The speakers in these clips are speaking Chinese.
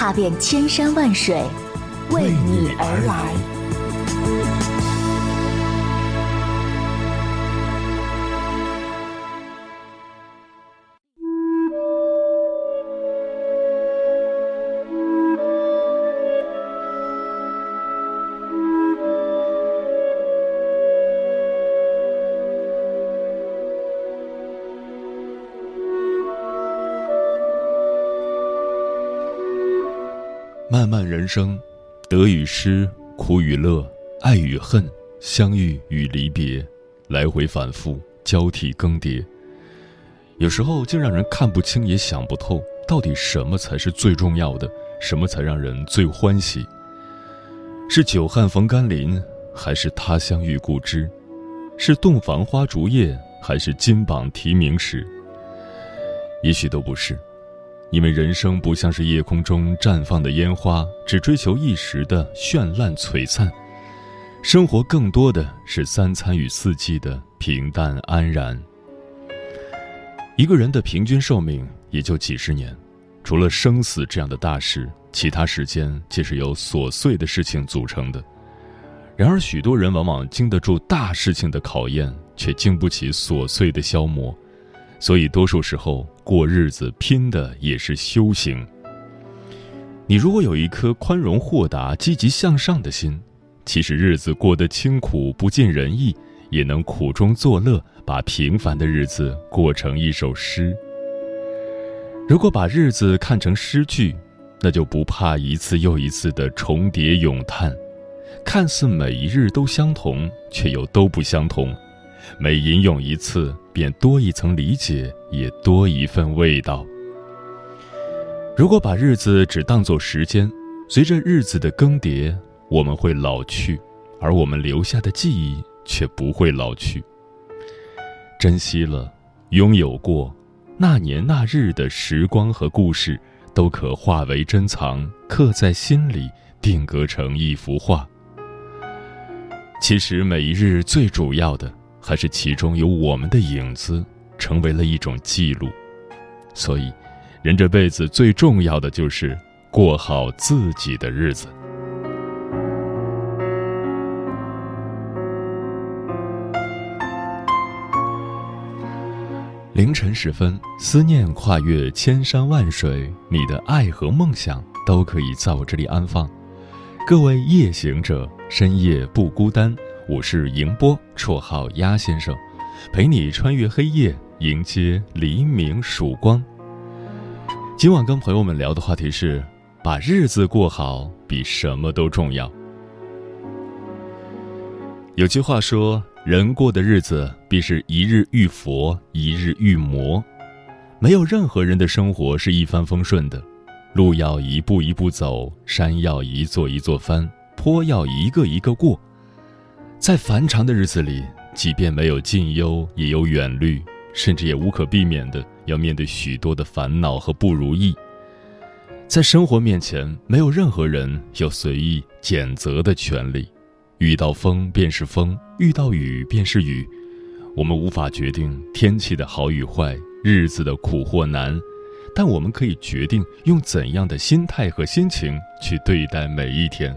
踏遍千山万水，为你而来。漫人生，得与失，苦与乐，爱与恨，相遇与离别，来回反复，交替更迭。有时候竟让人看不清，也想不透，到底什么才是最重要的，什么才让人最欢喜？是久旱逢甘霖，还是他乡遇故知？是洞房花烛夜，还是金榜题名时？也许都不是。因为人生不像是夜空中绽放的烟花，只追求一时的绚烂璀璨。生活更多的是三餐与四季的平淡安然。一个人的平均寿命也就几十年，除了生死这样的大事，其他时间皆是由琐碎的事情组成的。然而，许多人往往经得住大事情的考验，却经不起琐碎的消磨。所以，多数时候过日子拼的也是修行。你如果有一颗宽容豁达、积极向上的心，即使日子过得清苦不尽人意，也能苦中作乐，把平凡的日子过成一首诗。如果把日子看成诗句，那就不怕一次又一次的重叠咏叹，看似每一日都相同，却又都不相同。每吟咏一次，便多一层理解，也多一份味道。如果把日子只当作时间，随着日子的更迭，我们会老去，而我们留下的记忆却不会老去。珍惜了，拥有过，那年那日的时光和故事，都可化为珍藏，刻在心里，定格成一幅画。其实每一日最主要的。还是其中有我们的影子，成为了一种记录。所以，人这辈子最重要的就是过好自己的日子。凌晨时分，思念跨越千山万水，你的爱和梦想都可以在我这里安放。各位夜行者，深夜不孤单。我是迎波，绰号鸭先生，陪你穿越黑夜，迎接黎明曙光。今晚跟朋友们聊的话题是：把日子过好比什么都重要。有句话说，人过的日子必是一日遇佛，一日遇魔。没有任何人的生活是一帆风顺的，路要一步一步走，山要一座一座翻，坡要一个一个过。在繁长的日子里，即便没有近忧，也有远虑，甚至也无可避免的要面对许多的烦恼和不如意。在生活面前，没有任何人有随意拣择的权利。遇到风便是风，遇到雨便是雨。我们无法决定天气的好与坏，日子的苦或难，但我们可以决定用怎样的心态和心情去对待每一天。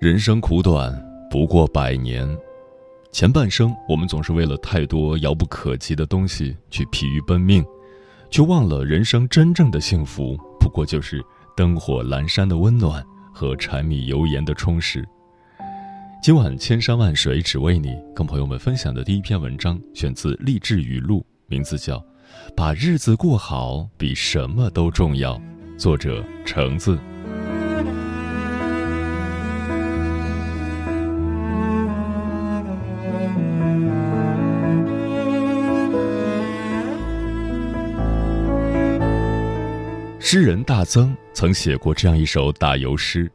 人生苦短，不过百年。前半生，我们总是为了太多遥不可及的东西去疲于奔命，却忘了人生真正的幸福，不过就是灯火阑珊的温暖和柴米油盐的充实。今晚千山万水只为你，跟朋友们分享的第一篇文章，选自励志语录，名字叫《把日子过好比什么都重要》，作者橙子。诗人大曾曾写过这样一首打油诗：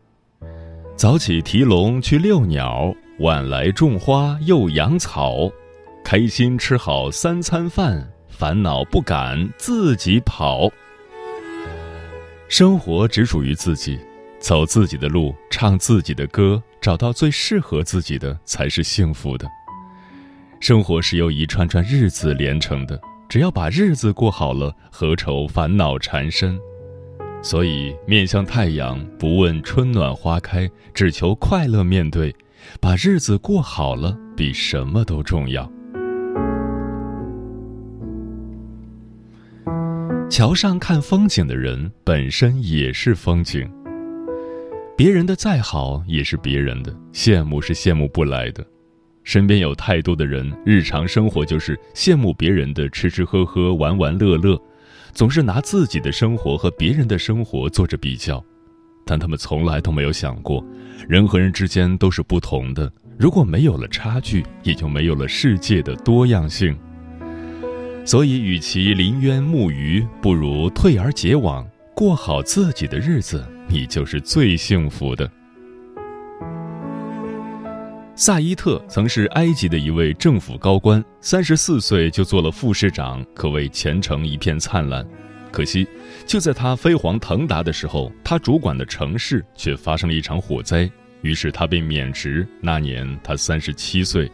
早起提笼去遛鸟，晚来种花又养草，开心吃好三餐饭，烦恼不敢自己跑。生活只属于自己，走自己的路，唱自己的歌，找到最适合自己的，才是幸福的。生活是由一串串日子连成的，只要把日子过好了，何愁烦恼缠身？所以，面向太阳，不问春暖花开，只求快乐面对，把日子过好了，比什么都重要。桥上看风景的人，本身也是风景。别人的再好，也是别人的，羡慕是羡慕不来的。身边有太多的人，日常生活就是羡慕别人的吃吃喝喝、玩玩乐乐。总是拿自己的生活和别人的生活做着比较，但他们从来都没有想过，人和人之间都是不同的。如果没有了差距，也就没有了世界的多样性。所以，与其临渊慕鱼，不如退而结网，过好自己的日子，你就是最幸福的。萨伊特曾是埃及的一位政府高官，三十四岁就做了副市长，可谓前程一片灿烂。可惜，就在他飞黄腾达的时候，他主管的城市却发生了一场火灾，于是他被免职。那年他三十七岁。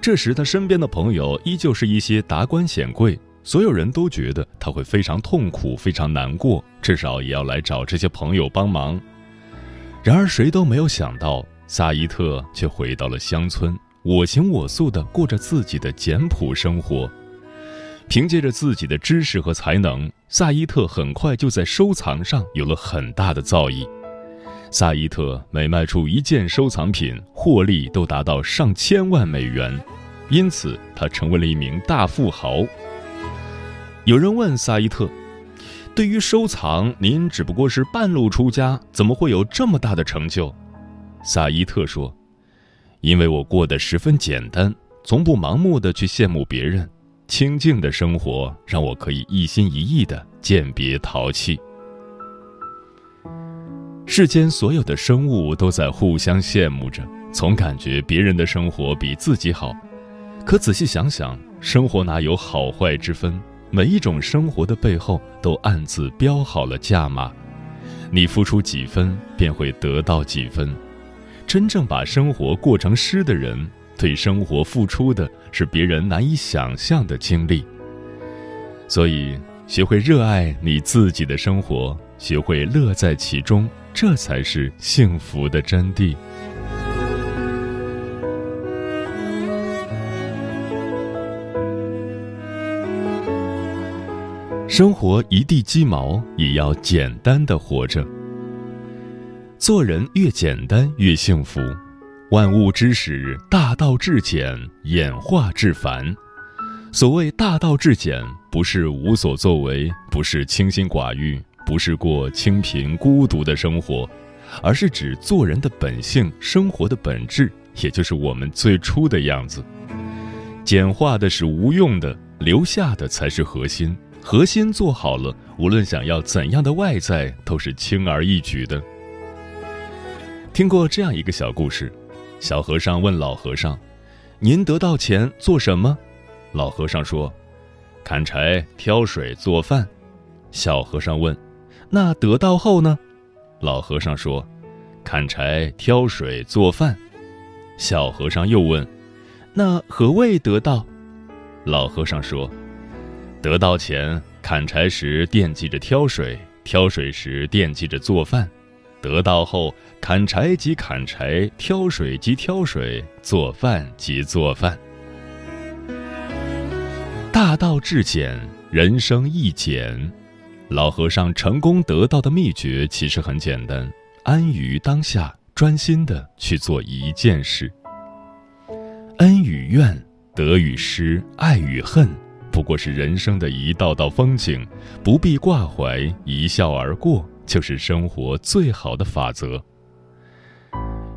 这时，他身边的朋友依旧是一些达官显贵，所有人都觉得他会非常痛苦、非常难过，至少也要来找这些朋友帮忙。然而，谁都没有想到。萨伊特却回到了乡村，我行我素地过着自己的简朴生活。凭借着自己的知识和才能，萨伊特很快就在收藏上有了很大的造诣。萨伊特每卖出一件收藏品，获利都达到上千万美元，因此他成为了一名大富豪。有人问萨伊特：“对于收藏，您只不过是半路出家，怎么会有这么大的成就？”萨伊特说：“因为我过得十分简单，从不盲目的去羡慕别人，清静的生活让我可以一心一意的鉴别淘气。世间所有的生物都在互相羡慕着，总感觉别人的生活比自己好。可仔细想想，生活哪有好坏之分？每一种生活的背后都暗自标好了价码，你付出几分，便会得到几分。”真正把生活过成诗的人，对生活付出的是别人难以想象的经历。所以，学会热爱你自己的生活，学会乐在其中，这才是幸福的真谛。生活一地鸡毛，也要简单的活着。做人越简单越幸福。万物之始，大道至简，演化至繁。所谓大道至简，不是无所作为，不是清心寡欲，不是过清贫孤独的生活，而是指做人的本性，生活的本质，也就是我们最初的样子。简化的是无用的，留下的才是核心。核心做好了，无论想要怎样的外在，都是轻而易举的。听过这样一个小故事：小和尚问老和尚：“您得到钱做什么？”老和尚说：“砍柴、挑水、做饭。”小和尚问：“那得到后呢？”老和尚说：“砍柴、挑水、做饭。”小和尚又问：“那何谓得到？”老和尚说：“得到钱，砍柴时惦记着挑水，挑水时惦记着做饭。”得到后，砍柴即砍柴，挑水即挑水，做饭即做饭。大道至简，人生亦简。老和尚成功得到的秘诀其实很简单：安于当下，专心的去做一件事。恩与怨，得与失，爱与恨，不过是人生的一道道风景，不必挂怀，一笑而过。就是生活最好的法则。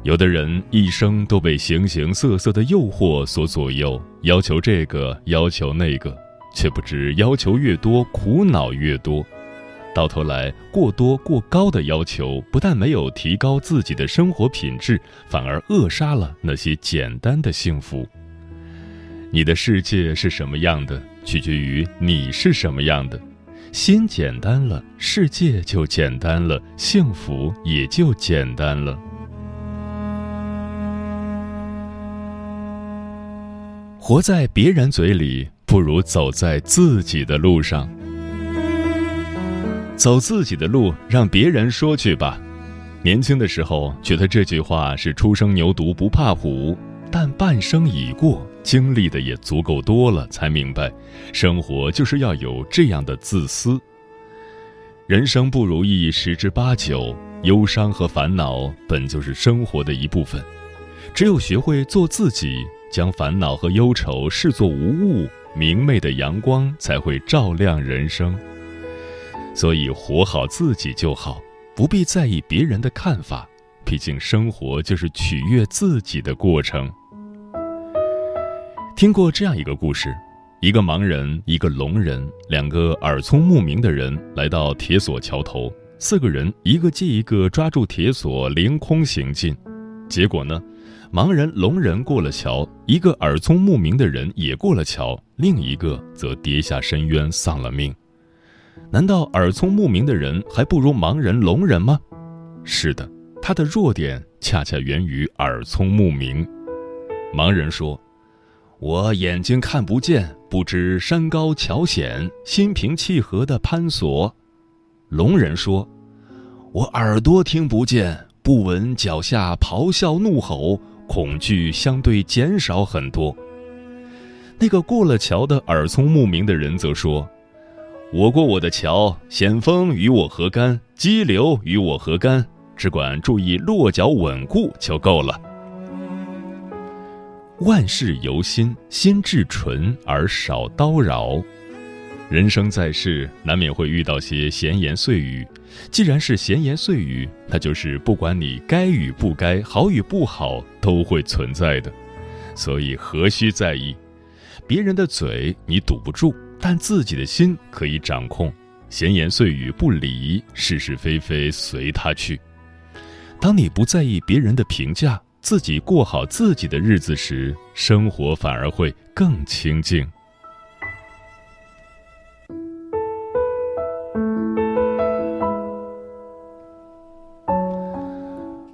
有的人一生都被形形色色的诱惑所左右，要求这个，要求那个，却不知要求越多，苦恼越多。到头来，过多过高的要求，不但没有提高自己的生活品质，反而扼杀了那些简单的幸福。你的世界是什么样的，取决于你是什么样的。心简单了，世界就简单了，幸福也就简单了。活在别人嘴里，不如走在自己的路上。走自己的路，让别人说去吧。年轻的时候觉得这句话是“初生牛犊不怕虎”，但半生已过。经历的也足够多了，才明白，生活就是要有这样的自私。人生不如意十之八九，忧伤和烦恼本就是生活的一部分。只有学会做自己，将烦恼和忧愁视作无物，明媚的阳光才会照亮人生。所以，活好自己就好，不必在意别人的看法。毕竟，生活就是取悦自己的过程。听过这样一个故事：一个盲人，一个聋人，两个耳聪目明的人来到铁索桥头。四个人一个接一个抓住铁索，凌空行进。结果呢，盲人、聋人过了桥，一个耳聪目明的人也过了桥，另一个则跌下深渊，丧了命。难道耳聪目明的人还不如盲人、聋人吗？是的，他的弱点恰恰源于耳聪目明。盲人说。我眼睛看不见，不知山高桥险，心平气和的攀索。聋人说：“我耳朵听不见，不闻脚下咆哮怒吼，恐惧相对减少很多。”那个过了桥的耳聪目明的人则说：“我过我的桥，险峰与我何干？激流与我何干？只管注意落脚稳固就够了。”万事由心，心至纯而少叨扰。人生在世，难免会遇到些闲言碎语。既然是闲言碎语，那就是不管你该与不该，好与不好，都会存在的。所以何须在意？别人的嘴你堵不住，但自己的心可以掌控。闲言碎语不理，是是非非随他去。当你不在意别人的评价。自己过好自己的日子时，生活反而会更清静。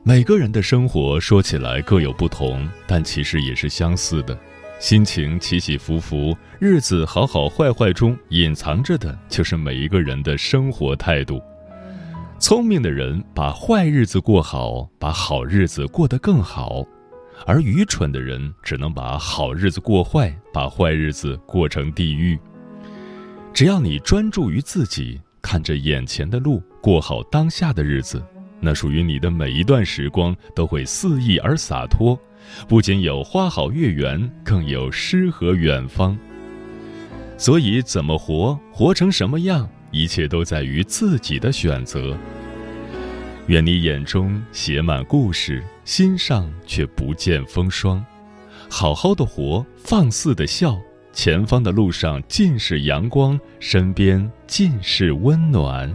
每个人的生活说起来各有不同，但其实也是相似的。心情起起伏伏，日子好好坏坏中，隐藏着的就是每一个人的生活态度。聪明的人把坏日子过好，把好日子过得更好；而愚蠢的人只能把好日子过坏，把坏日子过成地狱。只要你专注于自己，看着眼前的路，过好当下的日子，那属于你的每一段时光都会肆意而洒脱，不仅有花好月圆，更有诗和远方。所以，怎么活，活成什么样，一切都在于自己的选择。愿你眼中写满故事，心上却不见风霜。好好的活，放肆的笑，前方的路上尽是阳光，身边尽是温暖。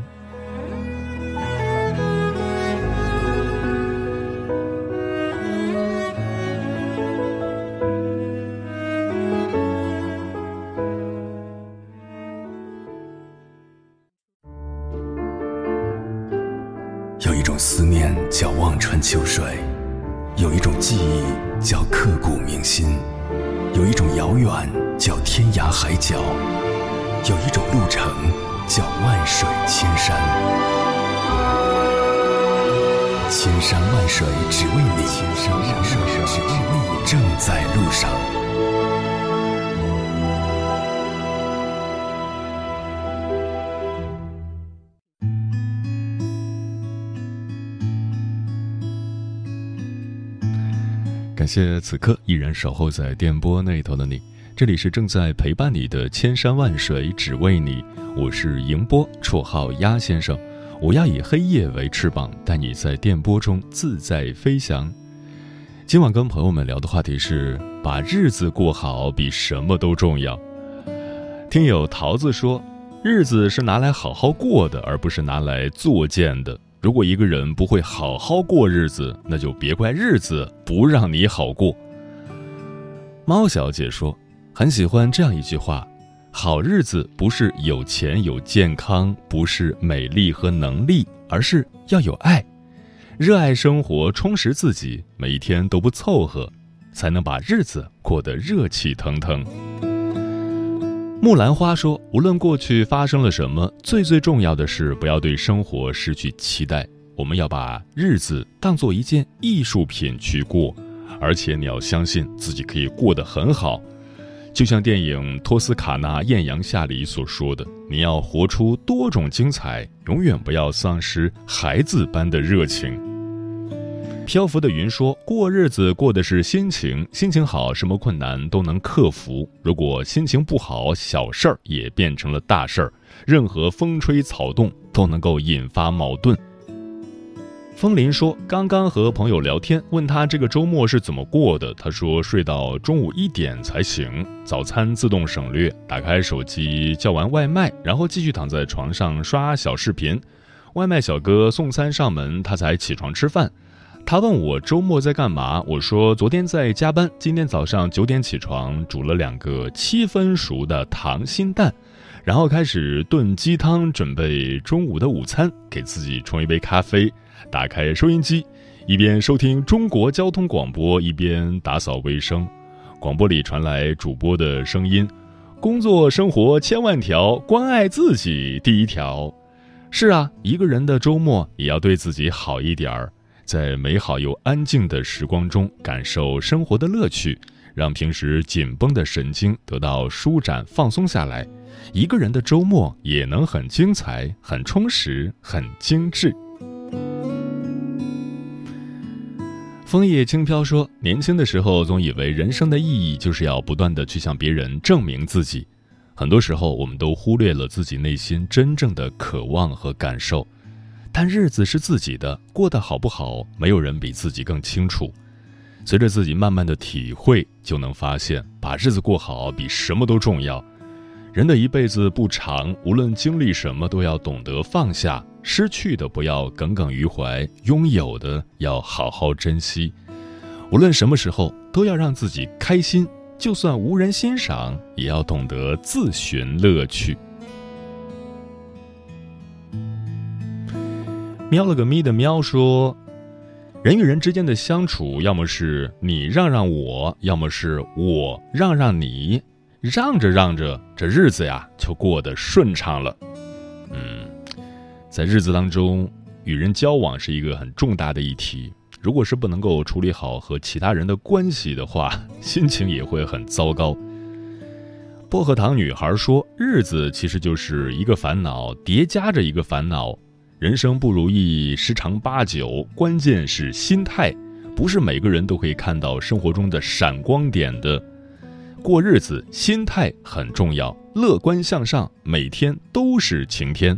谢此刻依然守候在电波那头的你，这里是正在陪伴你的千山万水只为你，我是迎波，绰号鸭先生，我要以黑夜为翅膀，带你在电波中自在飞翔。今晚跟朋友们聊的话题是：把日子过好比什么都重要。听友桃子说，日子是拿来好好过的，而不是拿来作践的。如果一个人不会好好过日子，那就别怪日子不让你好过。猫小姐说，很喜欢这样一句话：好日子不是有钱有健康，不是美丽和能力，而是要有爱，热爱生活，充实自己，每一天都不凑合，才能把日子过得热气腾腾。木兰花说：“无论过去发生了什么，最最重要的是不要对生活失去期待。我们要把日子当做一件艺术品去过，而且你要相信自己可以过得很好。就像电影《托斯卡纳艳阳下》里所说的，你要活出多种精彩，永远不要丧失孩子般的热情。”漂浮的云说：“过日子过的是心情，心情好，什么困难都能克服；如果心情不好，小事儿也变成了大事儿，任何风吹草动都能够引发矛盾。”风林说：“刚刚和朋友聊天，问他这个周末是怎么过的，他说睡到中午一点才醒，早餐自动省略，打开手机叫完外卖，然后继续躺在床上刷小视频，外卖小哥送餐上门，他才起床吃饭。”他问我周末在干嘛，我说昨天在加班，今天早上九点起床，煮了两个七分熟的溏心蛋，然后开始炖鸡汤，准备中午的午餐，给自己冲一杯咖啡，打开收音机，一边收听中国交通广播，一边打扫卫生。广播里传来主播的声音：“工作生活千万条，关爱自己第一条。”是啊，一个人的周末也要对自己好一点儿。在美好又安静的时光中，感受生活的乐趣，让平时紧绷的神经得到舒展放松下来，一个人的周末也能很精彩、很充实、很精致。枫叶轻飘说：“年轻的时候总以为人生的意义就是要不断的去向别人证明自己，很多时候我们都忽略了自己内心真正的渴望和感受。”但日子是自己的，过得好不好，没有人比自己更清楚。随着自己慢慢的体会，就能发现，把日子过好比什么都重要。人的一辈子不长，无论经历什么，都要懂得放下，失去的不要耿耿于怀，拥有的要好好珍惜。无论什么时候，都要让自己开心，就算无人欣赏，也要懂得自寻乐趣。喵了个咪的喵说：“人与人之间的相处，要么是你让让我，要么是我让让你，让着让着，这日子呀就过得顺畅了。嗯，在日子当中，与人交往是一个很重大的议题。如果是不能够处理好和其他人的关系的话，心情也会很糟糕。”薄荷糖女孩说：“日子其实就是一个烦恼叠加着一个烦恼。”人生不如意十常八九，关键是心态。不是每个人都可以看到生活中的闪光点的。过日子心态很重要，乐观向上，每天都是晴天。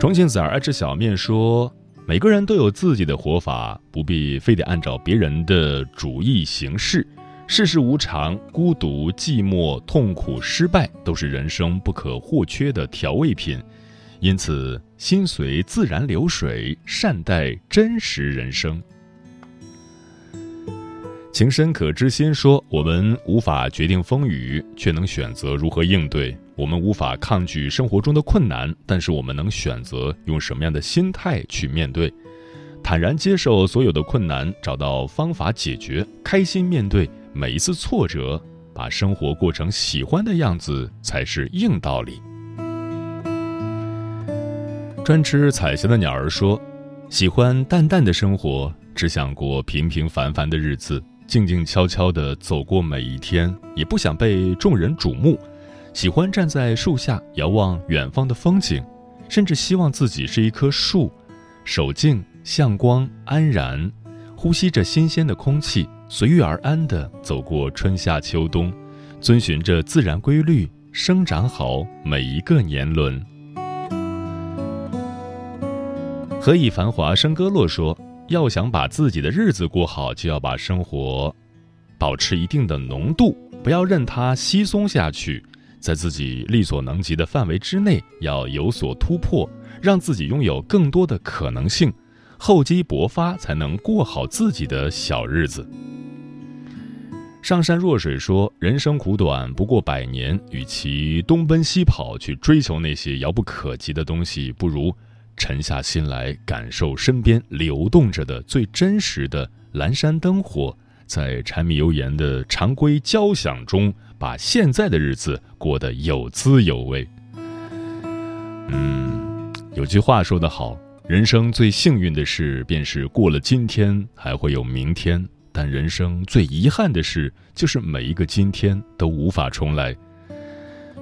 重庆子儿爱吃小面说：“每个人都有自己的活法，不必非得按照别人的主意行事。世事无常，孤独、寂寞、痛苦、失败，都是人生不可或缺的调味品。”因此，心随自然流水，善待真实人生。情深可知心说：“我们无法决定风雨，却能选择如何应对；我们无法抗拒生活中的困难，但是我们能选择用什么样的心态去面对。坦然接受所有的困难，找到方法解决，开心面对每一次挫折，把生活过成喜欢的样子，才是硬道理。”专吃彩霞的鸟儿说：“喜欢淡淡的生活，只想过平平凡凡的日子，静静悄悄地走过每一天，也不想被众人瞩目。喜欢站在树下遥望远方的风景，甚至希望自己是一棵树，守静向光安然，呼吸着新鲜的空气，随遇而安地走过春夏秋冬，遵循着自然规律，生长好每一个年轮。”何以繁华笙歌落说：“要想把自己的日子过好，就要把生活保持一定的浓度，不要任它稀松下去。在自己力所能及的范围之内，要有所突破，让自己拥有更多的可能性，厚积薄发，才能过好自己的小日子。”上善若水说：“人生苦短，不过百年，与其东奔西跑去追求那些遥不可及的东西，不如……”沉下心来，感受身边流动着的最真实的阑珊灯火，在柴米油盐的常规交响中，把现在的日子过得有滋有味。嗯，有句话说得好，人生最幸运的事，便是过了今天还会有明天；但人生最遗憾的事，就是每一个今天都无法重来。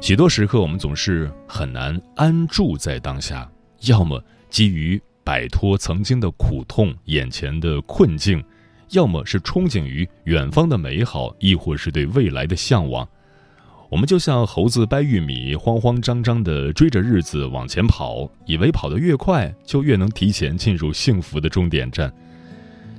许多时刻，我们总是很难安住在当下。要么基于摆脱曾经的苦痛、眼前的困境，要么是憧憬于远方的美好，亦或是对未来的向往。我们就像猴子掰玉米，慌慌张张地追着日子往前跑，以为跑得越快，就越能提前进入幸福的终点站。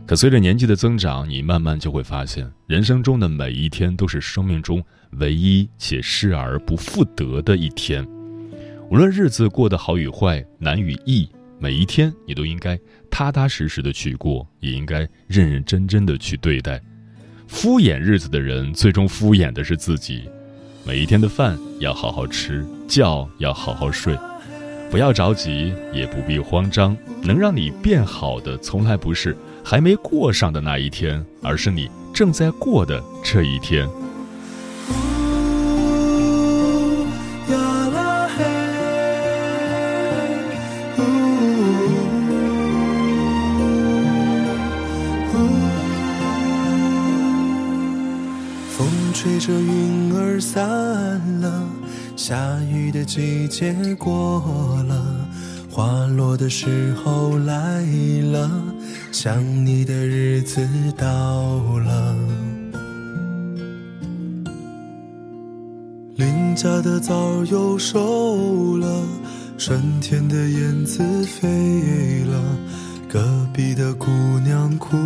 可随着年纪的增长，你慢慢就会发现，人生中的每一天都是生命中唯一且失而不复得的一天。无论日子过得好与坏、难与易，每一天你都应该踏踏实实的去过，也应该认认真真的去对待。敷衍日子的人，最终敷衍的是自己。每一天的饭要好好吃，觉要好好睡，不要着急，也不必慌张。能让你变好的，从来不是还没过上的那一天，而是你正在过的这一天。吹着云儿散了，下雨的季节过了，花落的时候来了，想你的日子到了。邻家的枣又熟了，春天的燕子飞了，隔壁的姑娘哭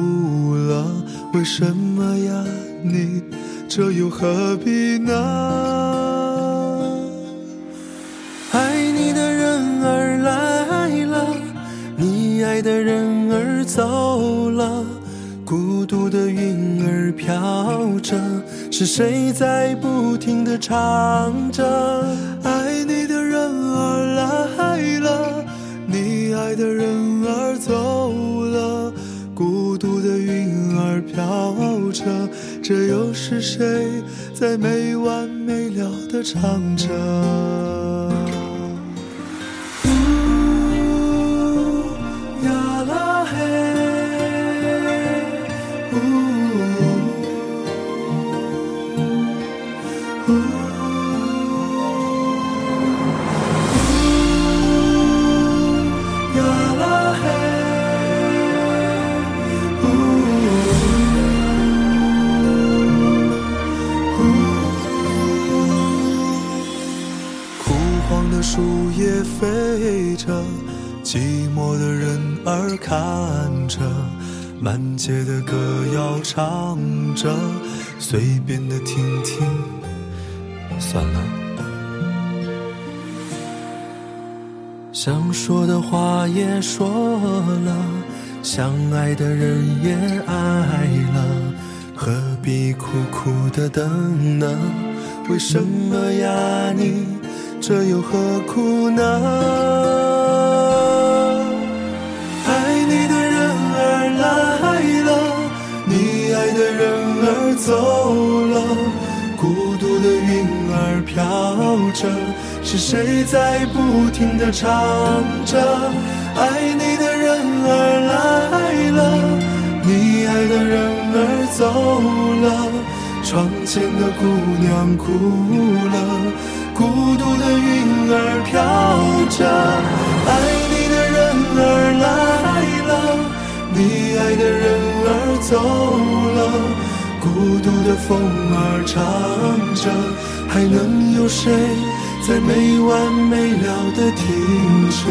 了，为什么呀你？这又何必呢？爱你的人儿来了，你爱的人儿走了，孤独的云儿飘着，是谁在不停的唱着？谁在没完没了的唱着？飞着，寂寞的人儿看着，满街的歌谣唱着，随便的听听，算了。想说的话也说了，相爱的人也爱了，何必苦苦的等呢？为什么呀你？这又何苦呢？爱你的人儿来了，你爱的人儿走了，孤独的云儿飘着，是谁在不停的唱着？爱你的人儿来了，你爱的人儿走了，窗前的姑娘哭了。孤独的云儿飘着，爱你的人儿来了，你爱的人儿走了，孤独的风儿唱着，还能有谁在没完没了的听着？